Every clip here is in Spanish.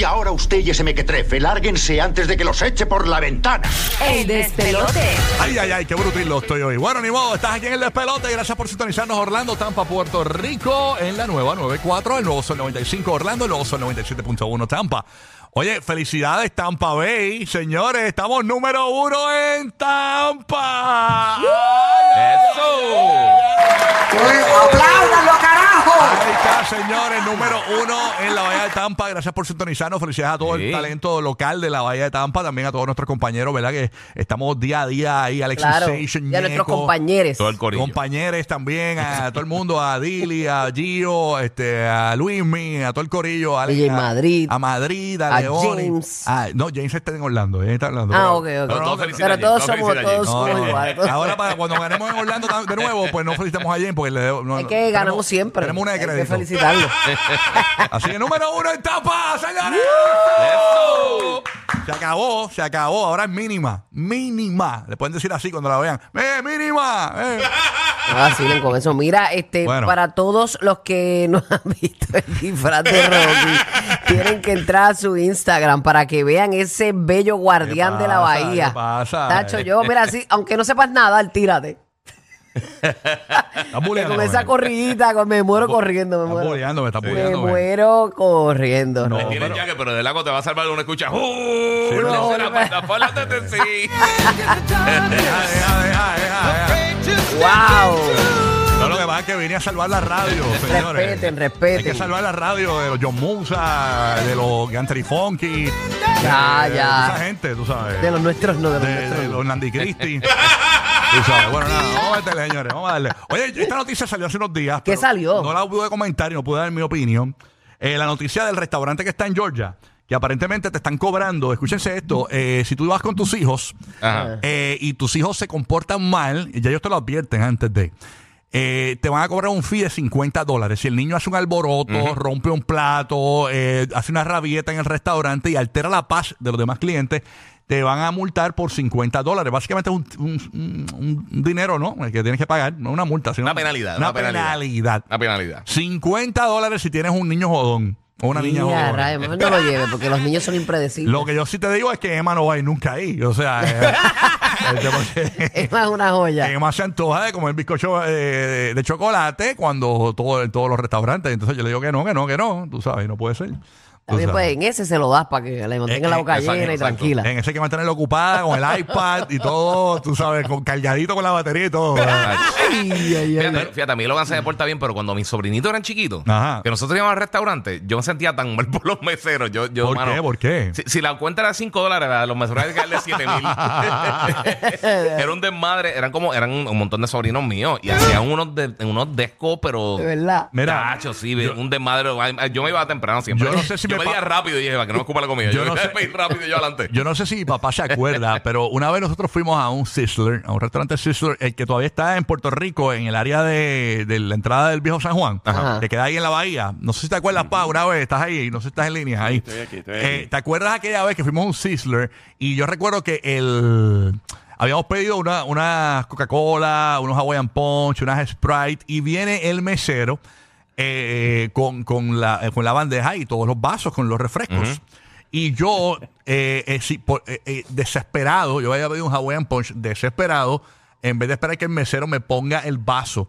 Y ahora usted y ese mequetrefe, lárguense antes de que los eche por la ventana. El despelote. Ay, ay, ay, qué brutil lo estoy hoy. Bueno, ni modo, estás aquí en el despelote. Gracias por sintonizarnos Orlando, Tampa, Puerto Rico, en la nueva 94, el nuevo Sol 95 Orlando, el nuevo Sol 97.1 Tampa. Oye, felicidades Tampa Bay, señores, estamos número uno en Tampa. ¡Apláudanlo, carajo! Ahí está, señores, número uno en la Bahía de Tampa. Gracias por sintonizarnos. Felicidades a todo el talento local de la Bahía de Tampa, también a todos nuestros compañeros, ¿verdad? Que estamos día a día ahí, Alexis Claro. Station, Y a nuestros compañeros. Todo el corillo. Compañeros también, a todo el mundo, a Dili, a Gio, este, a Luismi, a todo el corillo, a, DJ a- Madrid. a Madrid, a, A Leoni. James. Ah, no, James está en Orlando, eh, está en Orlando. Ah, Pero- ok, ok. pero no, todos pero- felicidades. Pero todos Todos somos, todos no, somos no, iguales. Ahora para cuando ganemos en Orlando de nuevo, pues no felicitamos a James porque le debo- no, Es que tenemos- ganamos siempre. Tenemos una de Hay que crédito. felicitarlo. Así que número uno en tapa, señores. Se acabó, se acabó. Ahora es mínima. Mínima. Le pueden decir así cuando la vean. ¡Eh, mínima! Eh. No vacilen con eso. Mira, este, Bueno. para todos los que no han visto el disfraz de Rocky, tienen que entrar a su Instagram para que vean ese bello guardián ¿Qué de la pasa? bahía. ¿Qué pasa? Tacho, yo, mira, así, aunque no sepas nada, tírate. Con esa corridita, con- me muero corriendo, me muero. me estás Me eh. muero corriendo. No, Rocky. Tiene pero- jaque, pero del lago te va a salvar uno escucha. ¡Uh! No, de sí. Deja, deja, deja, deja, deja. ¡Wow! No, lo que pasa es que vine a salvar la radio, señores. Respeten, Hay respeten. que salvar la radio de los John Musa, de los Gantry Funky. Ya, de- ya. De esa gente, tú sabes. De los nuestros no, de los de, nuestros de no. los Nandi Christie. Tú sabes. Bueno, nada, vamos a meterle, señores. Vamos a darle. Oye, esta noticia salió hace unos días. ¿Qué pero salió? No la pude comentar y no pude dar mi opinión. Eh, la noticia del restaurante que está en Georgia, que aparentemente te están cobrando, escúchense esto, eh, si tú vas con tus hijos eh, y tus hijos se comportan mal, y ya ellos te lo advierten antes de, eh, te van a cobrar un fee de 50 dólares. Si el niño hace un alboroto, rompe un plato, eh, hace una rabieta en el restaurante y altera la paz de los demás clientes, te van a multar por 50 dólares. Básicamente es un, un- un- un dinero, ¿no? El que tienes que pagar, no una multa, sino Una penalidad, Una, una penalidad. penalidad. Una penalidad. 50 dólares si tienes un niño jodón o una niña rayos, mejor no lo lleve porque los niños son impredecibles. Lo que yo sí te digo es que Emma no va a ir nunca ahí. O sea, eh, porque- Es una joya. Emma se antoja de comer bizcocho eh, de, de chocolate cuando todo, en todos los restaurantes. Entonces yo le digo que no, que no, que no. Tú sabes, no puede ser. También pues en ese se lo das para que le mantenga Eh, la eh, boca exacto, llena y exacto. tranquila. En ese hay que mantenerlo ocupada con el iPad y todo, tú sabes, con cargadito con la batería y todo. Ay, ay, ay. Fíjate, fíjate, a mí Logan se me porta bien, pero cuando mis sobrinitos eran chiquitos, Ajá. que nosotros íbamos al restaurante, yo me sentía tan mal por los meseros. Yo, yo, ¿Por mano, qué? ¿Por qué? Si, si la cuenta era 5 dólares, los meseros hay que darle 7 mil. era un desmadre, eran como, eran un montón de sobrinos míos y hacían unos, de, unos descos, pero. De verdad. Mira, Tacho, sí, un desmadre. Yo me iba temprano siempre. Yo no sé si yo me pedía rápido y dije, para que no me escupa la comida. Yo Yo, no sé- pedir rápido y yo adelante. Yo no sé si mi papá se acuerda, pero una vez nosotros fuimos a un Sizzler, a un restaurante Sizzler, el que todavía está en Puerto Rico, en el área de, de la entrada del viejo San Juan, Ajá. que queda ahí en la bahía. No sé si te acuerdas, pa, una vez estás ahí, no sé si estás en línea ahí. estoy aquí, estoy Eh, aquí. ¿Te acuerdas aquella vez que fuimos a un Sizzler? Y yo recuerdo que el habíamos pedido una, una Coca-Cola, unos Hawaiian Punch, unas Sprite, y viene el mesero eh, con, con, la, eh, con la bandeja y todos los vasos con los refrescos. Y yo, eh, eh, por- eh, eh, desesperado, yo había pedido un Hawaiian Punch, desesperado, en vez de esperar que el mesero me ponga el vaso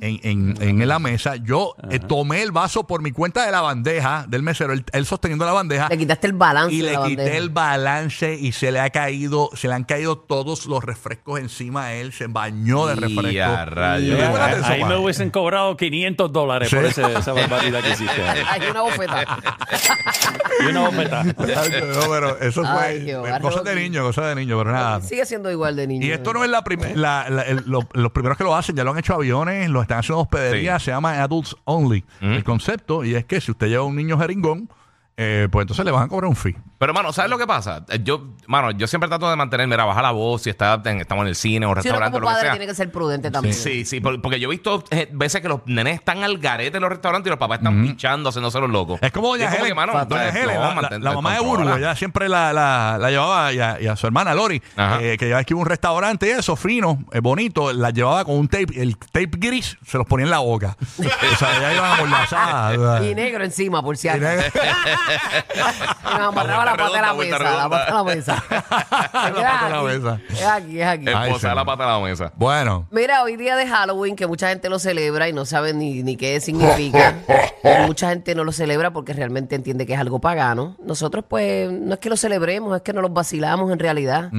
en, en- en la mesa, yo eh, tomé el vaso por mi cuenta de la bandeja del mesero, él, él sosteniendo la bandeja. Le quitaste el balance Y de le la quité bandeja. el balance y se le ha caído, se le han caído todos los refrescos encima a él, se bañó de refresco. Y a rayos. ¿Te acuerdas de eso, Ahí me Juan? hubiesen cobrado 500 dólares por ese- esa barbaridad que hiciste. Hay una bofeta. Y una bofeta. No, pero eso fue Ay, Jehová, de Rocky. niño, cosas de niño, pero nada. Sigue siendo igual de niño. Y esto no es la primera, los primeros que lo hacen, ya lo han hecho aviones, lo están haciendo hospedería, se llama Adults Only, el concepto, y es que si usted lleva un niño jeringón, eh, pues entonces le van a cobrar un fee. Pero, mano, ¿sabes lo que pasa? Eh, Yo, mano, yo siempre trato de mantenerme, mira, baja la voz si está en- estamos en el cine o Si uno restaurante como o lo que padre sea. tiene que ser prudente también. Sí, sí, por- porque yo he visto eh, veces que los nenes están al garete en los restaurantes y los papás están pinchando, haciéndose los locos. Es como Doña Y Helen, que, mano, Doña Helen, no, la- la, mantén- la mamá de. Burbu, ella siempre la, la, la llevaba y a, y a su hermana Lori, Ajá. eh, que llevaba aquí un restaurante y eso, fino, eh, bonito, la llevaba con un tape, el tape gris se los ponía en la boca. o sea, ella iba amordazada. Y negro encima, por si acaso. Me amarraba la pata de la mesa. La pata de la mesa. La pata de la mesa. Es aquí, es aquí. Ay, Esposar la pata de la mesa. Bueno, Mira, hoy día de Halloween, que mucha gente lo celebra y no sabe ni, ni qué significa. mucha gente no lo celebra porque realmente entiende que es algo pagano. Nosotros, pues, no es que lo celebremos, es que nos lo vacilamos en realidad.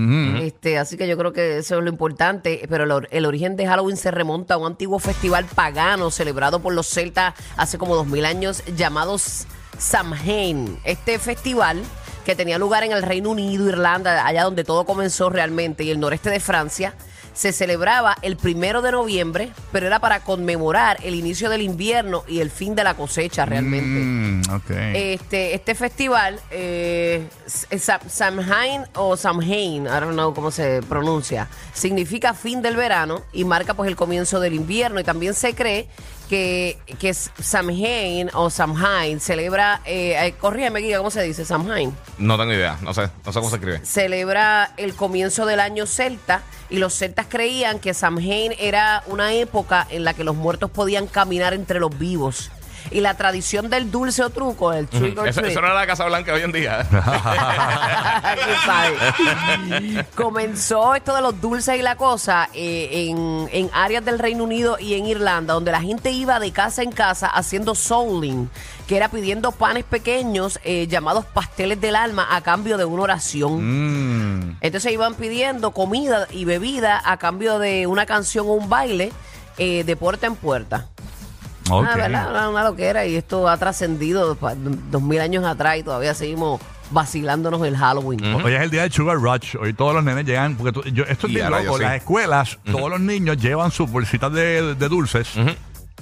este, así que yo creo que eso es lo importante. Pero el, or- el origen de Halloween se remonta a un antiguo festival pagano celebrado por los celtas hace como dos mil años llamado S- Samhain. Este festival que tenía lugar en el Reino Unido, Irlanda, allá donde todo comenzó realmente, y el noreste de Francia, se celebraba el primero de noviembre, pero era para conmemorar el inicio del invierno y el fin de la cosecha realmente. mm. Este, este festival, eh, Samhain o Samhain, I don't know cómo se pronuncia, significa fin del verano y marca pues el comienzo del invierno. Y también se cree que, que es Samhain o Samhain celebra, eh, eh, corrígeme, Guía, ¿cómo se dice? Samhain No tengo idea. No sé. No sé cómo se escribe. celebra el comienzo del año celta y los celtas creían que Samhain era una época en la que los muertos podían caminar entre los vivos. Y la tradición del dulce o truco, el trick or Eso, treat, eso no era la Casa Blanca hoy en día. ¿Quién sabe? Comenzó esto de los dulces y la cosa eh, en, en áreas del Reino Unido y en Irlanda, donde la gente iba de casa en casa haciendo souling, que era pidiendo panes pequeños eh, llamados pasteles del alma a cambio de una oración. Mm, Entonces iban pidiendo comida y bebida a cambio de una canción o un baile eh, de puerta en puerta. Ah, ¿verdad? Una, una loquera y esto ha trascendido pa- dos mil años atrás y todavía seguimos vacilándonos el Halloween. Hoy es el día del Sugar Rush. Hoy todos los nenes llegan. Porque tú- yo, esto es Y bien ahora loco. sí. Las escuelas, todos los niños llevan sus bolsitas de, de dulces.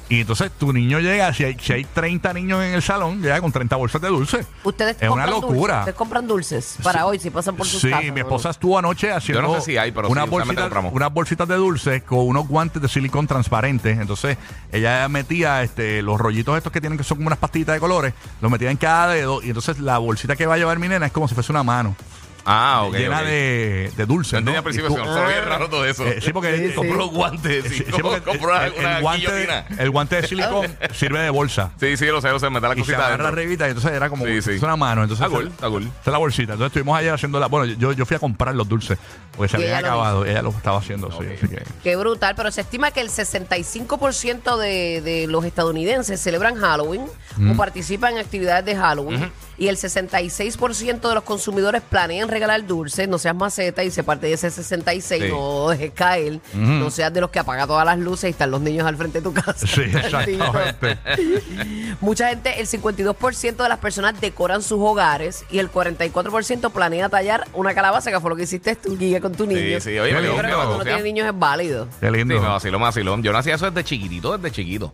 Y entonces tu niño llega, si hay, si hay 30 niños en el salón, llega con 30 bolsas de dulces. Ustedes es una compran dulces, locura. ustedes compran dulces para hoy si pasan por sus Sí, casas. mi esposa estuvo anoche haciendo Yo no sé si hay, pero sí, unas, usualmente bolsitas, compramos. unas bolsitas de dulces con unos guantes de silicón transparentes. Entonces, ella metía este, los rollitos estos que tienen que son como unas pastillitas de colores, los metía en cada dedo y entonces la bolsita que va a llevar mi nena es como si fuese una mano. Ah, ok. llena ok. de, de dulces. No al principio, se me raro todo eso. Eh, sí, porque Sí, sí. Compró los guantes. Sí, Sí, sí, porque compró una, el, guante, guillotina. el guante de silicón sirve de bolsa. Sí, sí, lo sé, lo sé. Me da la Y se cosita agarra adentro. arribita y entonces era como Sí, sí. es una mano. Entonces, Está cool, esa- está cool. esa es la bolsita. Entonces estuvimos ayer haciendo la. Bueno, yo, yo fui a comprar los dulces porque se Y habían ella lo acabado. Ella lo estaba haciendo, sí. Así que. Qué brutal, pero se estima que el 65% de, de los estadounidenses celebran Halloween Mm. o participan en actividades de Halloween y el 66% de los consumidores planean regalar dulces, no seas maceta y se parte de ese 66, Sí. no dejes caer, no seas de los que apaga todas las luces y están los niños al frente de tu casa. Sí, exactamente. Mucha gente, el 52% de las personas decoran sus hogares y el 44% planea tallar una calabaza, que fue lo que hiciste tú, Guille, con tu niño. sí, oye, me creo que me cuando uno confía. tiene niños es válido. Qué Sí, lindo. me vaciló, me vaciló. Yo no hacía eso desde chiquitito, desde chiquito.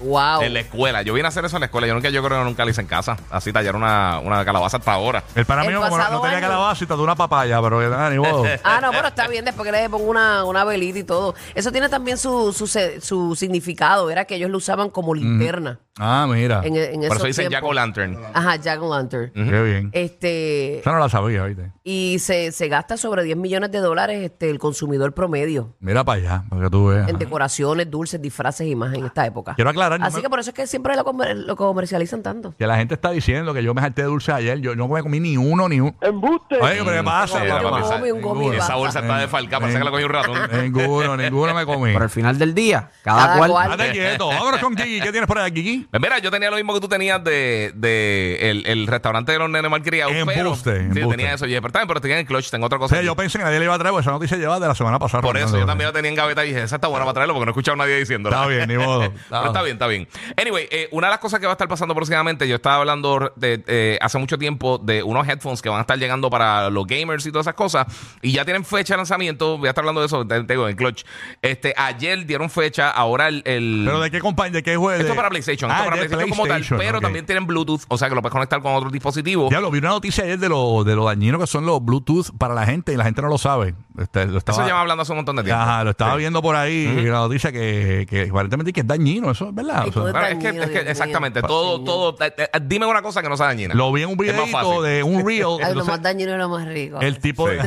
Wow. En la escuela. Yo vine a hacer eso en la escuela. Yo nunca, yo creo que nunca lo hice en casa. Así tallar una, una calabaza hasta ahora. el pana El mío, como no, pasado no tenía año- calabaza y trató una papaya, pero nada, ni modo. Ah, no, pero está bien después que le pongo una, una velita y todo. Eso tiene también su, su, se- su significado. Era que ellos lo usaban como linterna. Ah, mira. En, en Por esos eso dicen Jack tiempos. o Lantern. Ajá, Jack o Lantern. Qué bien. Este, Esa no la sabía, ¿viste? y se, se gasta sobre 10 millones de dólares este, el consumidor promedio Mira para allá, para que tú veas. en decoraciones, dulces, disfraces y más en esta época. Quiero aclarar, no Así me- que por eso es que siempre lo, comer- lo comercializan tanto. Que la gente está diciendo que yo me salté de dulce ayer. Yo no me comí ni uno ni uno. ¡Embuste! Oye, pero ¿qué pasa? La papi, Come un gomi, basta. Esa bolsa está de falca, parece que la cogió un ratón. Ninguno, ninguno me comí. Por el final del día, cada, Cada cual. cual. Date quieto. Vámonos con Gigi. ¿Qué tienes por ahí, Gigi? Pues Mira, yo tenía lo mismo que tú tenías de, de el, el restaurante de los nenes malcriados. Embuste, pero, Sí, tenía eso. Y pero también, pero tenía el clutch, tengo otra cosa. aquí. yo pensé que nadie le iba a traer, esa noticia lleva de la semana pasada. Por eso, yo también la tenía en gaveta y dije, esa está buena para traerlo porque no he escuchado a nadie diciéndolo. Está bien, ni modo. Pero está bien, está bien. Anyway, eh, una de las cosas que va a estar pasando próximamente, yo estaba hablando de, eh, hace mucho tiempo de unos headphones que van a estar llegando para los gamers y todas esas cosas, y ya tienen fecha de lanzamiento, voy a estar hablando de eso, te, digo, en Clutch. Este, ayer dieron fecha, ahora el... el- ¿Pero de qué compañía? ¿De qué juego? esto para PlayStation, Ah, para PlayStation, como tal, pero también tienen Bluetooth, o sea que lo puedes conectar con otros dispositivos. Diablo, vi una noticia ayer de lo, de lo dañino que son los Bluetooth para la gente y la gente no lo sabe. Este, lo estaba, Eso lleva hablando hace un montón de tiempo. Ajá, lo estaba Sí. viendo por ahí y la noticia que, que aparentemente que es dañino, eso es verdad. Ay, O sea, todo Bueno, es que, es que mío. exactamente, todo, todo. eh, eh, dime una cosa que no sea dañina. lo vi en un fácil. de un reel. Ay, lo más dañino es lo más rico. el tipo el,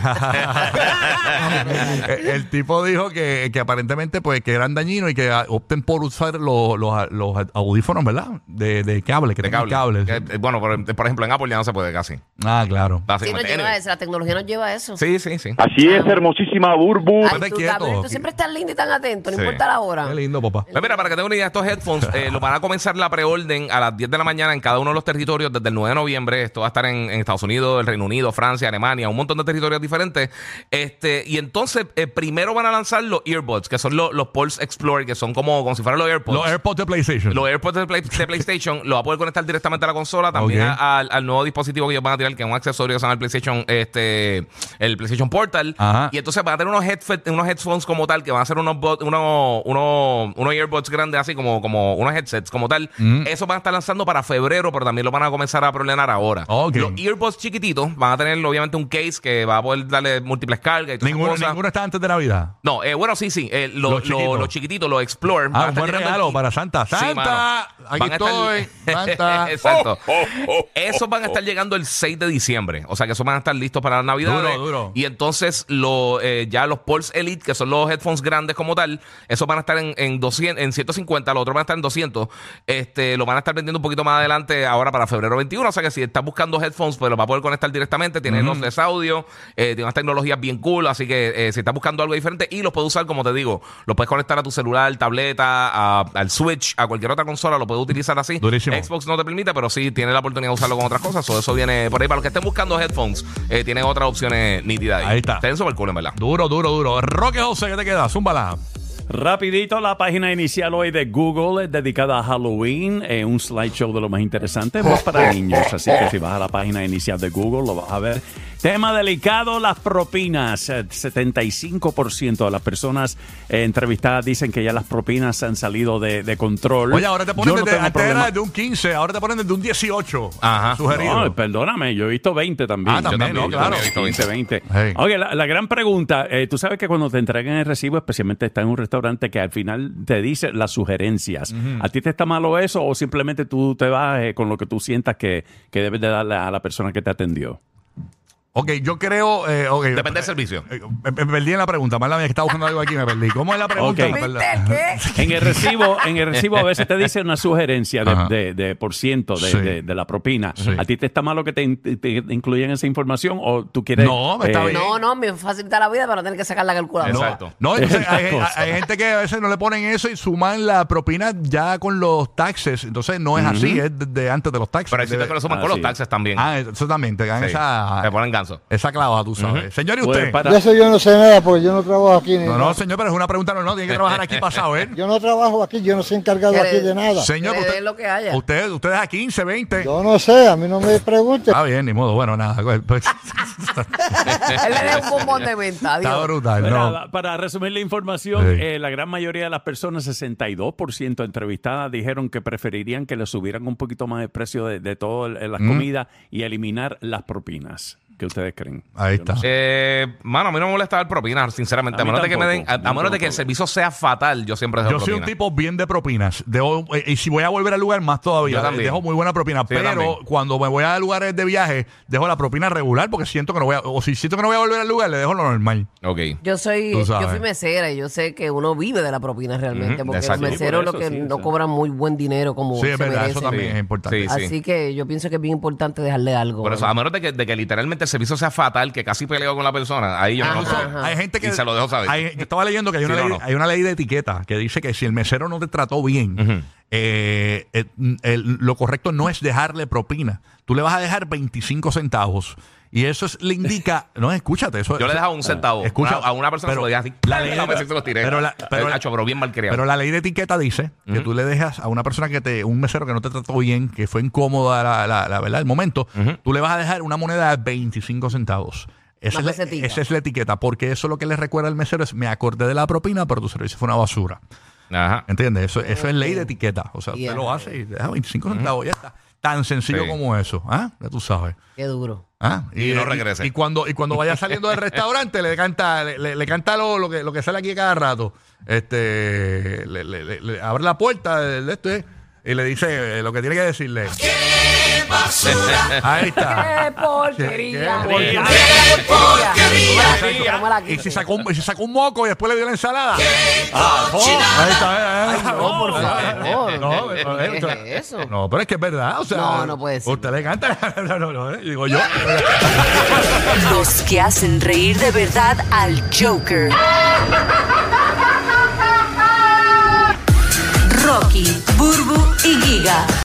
el tipo dijo que, que aparentemente pues que eran dañinos y que ah, opten por usar los, los, los audífonos, ¿verdad? De, de cable, que de cable. cables. Que, eh, bueno, por, por ejemplo, en Apple ya no se puede casi. Ah, claro. Sí, nos lleva eso, la tecnología nos lleva a eso. Sí, sí, sí. Así es, hermosísima Burbu. Ay, tú, quieto. Gabriel, tú siempre estás lindo y tan atento, no Sí. importa la hora. Qué lindo, papá. Pues mira, para que tengan una idea, estos headphones eh, lo van a comenzar la preorden a las 10 de la mañana en cada uno de los territorios desde el 9 de noviembre. Esto va a estar en, en Estados Unidos, el Reino Unido, Francia, Alemania, un montón de territorios diferentes. Este, y entonces, eh, primero van a lanzar los earbuds, que son los, los Pulse Explorer, que son como, como si fueran los AirPods. Los AirPods de PlayStation. Los AirPods de, Play- de PlayStation lo va a poder conectar directamente a la consola, también Ok. a- al, al nuevo dispositivo que ellos van a tirar, que es un accesorio que se llama el PlayStation, este, el PlayStation Portal. Ajá. Y entonces van a tener unos, headfe- unos headphones como tal, que van a ser unos, unos, unos, unos earbuds grandes, así como, como unos headsets como tal. Mm. Eso van a estar lanzando para febrero, pero también lo van a comenzar a problemar ahora. Ok. Los earbuds chiquititos van a tener obviamente un case que va a poder darle múltiples cargas y todas esas Ninguno, cosas. ninguno está antes de Navidad. No, eh, bueno, sí, sí. eh, lo- Los lo- los chiquititos, los Explore. van Ah, a un buen regalo el- para Santa. ¡Santa! Aquí Van a estar- estoy. Santa. Exacto. Esos van a estar llegando el 6 de diciembre. O sea que esos van a estar listos para la Navidad. Duro, duro. Y entonces eh, ya los Pulse Elite, que son los headphones grandes como tal, esos van a estar en, en, 200, en 150, los otros van a estar en 200. Este, lo van a estar vendiendo un poquito más adelante ahora para febrero 21. O sea que si estás buscando headphones, pues los va a poder conectar directamente. Tiene los de audio, eh, tiene unas tecnologías bien cool. Así que eh, si estás buscando algo diferente y los puedes usar, como te digo, lo puedes conectar a tu celular, tableta, a- al Switch, a cualquier otra consola, lo puedes utilizar así. Durísimo. Xbox no te permite, pero sí tiene la oportunidad de usarlo con otras cosas. O eso viene por ahí. Para los que estén buscando headphones, tienen otras opciones nítidas. Ahí está. Estén súper cool, en verdad. Duro, duro, duro. Roque José, ¿qué te queda? Zúmbala. Rapidito, la página inicial hoy de Google es dedicada a Halloween, eh, un slideshow de lo más interesante, pues para niños. Así que si vas a la página inicial de Google lo vas a ver. Tema delicado, las propinas. Eh, 75% de las personas eh, entrevistadas dicen que ya las propinas han salido de, de control. Oye, ahora te ponen Yo desde, antes era desde un 15, ahora te ponen desde un 18. Ajá. Sugerido. No, perdóname, yo he visto 20 también. Ah, también, Yo no, claro. yo he visto 20, 20. Hey. Oye, la, la gran pregunta, eh, tú sabes que cuando te entregan el recibo, especialmente está en un restaurante que al final te dice las sugerencias. ¿A ti te está malo eso o simplemente tú te vas eh, con lo que tú sientas que, que debes de darle a la persona que te atendió? Ok, yo creo. Eh. Depende del servicio. Eh, Me, me perdí en la pregunta. Mala mía, que estaba buscando algo aquí me perdí. ¿Cómo es la pregunta? Ok. Me perdí. ¿Viste qué? En el recibo, en el recibo a veces te dice una sugerencia Ajá. de, de, de por ciento de, Sí. de- de la propina. Sí. ¿A ti te está malo que te, in- te incluyan esa información o tú quieres... eh, No, me está bien. No, no, me facilita la vida para no tener que sacar la calculadora. No, Exacto. No, entonces hay, gente que a veces no le ponen eso y suman la propina ya con los taxes. Entonces no es así, es desde antes de los taxes. Pero hay sitios que lo suman Ah, con los sí. taxes también. Ah, eso también, te dan Sí. esa, Te ponen ganso. esa clava, tú sabes. Señor, ¿y Pues, usted? para- De eso yo no sé nada porque yo no trabajo aquí. ni No, nada. no, señor, pero es una pregunta normal. Tiene que trabajar aquí para saber. Yo no trabajo aquí, yo no soy encargado aquí de nada. Señor, usted, den lo que haya. usted, usted es a 15, 20. Yo no sé, a mí no me pregunten. Está bien, ni modo. Bueno, nada. pues, Él le da un bombón de venta. Está brutal, Para, ¿no? para resumir la información, Sí. eh, la gran mayoría de las personas, 62% entrevistadas, dijeron que preferirían que le subieran un poquito más el precio de, de todas las Mm. comidas y eliminar las propinas. ¿Qué ustedes creen? Ahí Yo no está. sé. Eh, mano, a mí no me molesta dar propina, sinceramente. A A, mí menos de que me den, a, menos de que el servicio sea fatal, yo siempre dejo Yo soy un propina. tipo bien de propinas. Dejo- eh, y si voy a volver al lugar, más todavía. Yo también. Dejo muy buena propina. Pero cuando me voy a lugares de viaje, dejo la propina regular porque siento que no voy a. O si siento que no voy a volver al lugar, le dejo lo normal. Ok. Yo soy, Tú sabes. yo fui mesera y yo sé que uno vive de la propina realmente, Ujú, porque exacto. los meseros por lo que sí, no sí. cobran muy buen dinero como Sí, se es verdad. Eso merecen. también Sí. es importante. Sí. Así que yo pienso que es bien importante dejarle algo. Por eso, a menos de que, de que literalmente el servicio sea fatal, que casi peleo con la persona, ahí yo no lo Ajá, tomo. ajá. Hay gente que. Y se lo dejo saber. hay- yo estaba leyendo que hay una, Sí, no, ley, no. hay una ley de etiqueta que dice que si el mesero no te trató bien, eh, eh, el- lo correcto no es dejarle propina. Tú le vas a dejar 25 centavos. Y eso es, le indica. No, escúchate. Eso, Yo le dejado un centavo. Escucha, a, a una persona pero se lo dije así. la ley- se los tiré. pero la- pero- Eh, hacho, pero bien mal. Pero la ley de etiqueta dice que tú le dejas a una persona que te, un mesero que no te trató bien, que fue incómoda la, la, la verdad, el momento, tú le vas a dejar una moneda de 25 centavos. Esa es, la, esa es la etiqueta, porque eso lo que le recuerda al mesero es, me acordé de la propina, pero tu servicio fue una basura. Ajá. ¿Entiendes? Eso, eso es ley de etiqueta. O sea, Yeah. usted lo hace y deja 25 centavos, ya está. Tan sencillo Sí. como eso. ¿Ah? Ya tú sabes. Qué duro. ¿Ah? Y no regrese. Y, cuando, y cuando vaya saliendo del restaurante, le canta, le, le- le canta lo, lo que, lo que sale aquí cada rato. Este, le, le- le- le abre la puerta de, de esto eh, y le dice eh, lo que tiene que decirle basura. Ahí está. Qué porquería. Qué porquería. Y se sacó un, y sacó un moco y después le dio la ensalada. Ah, oh, ahí está. eh. No, por favor. No, pero, ¿Qué es eso? no, pero es que es verdad. O sea, No, no puede ser. Usted le canta. no, no, no, eh, digo yo. Los que hacen reír de verdad al Joker. Rocky, Burbu y Giga.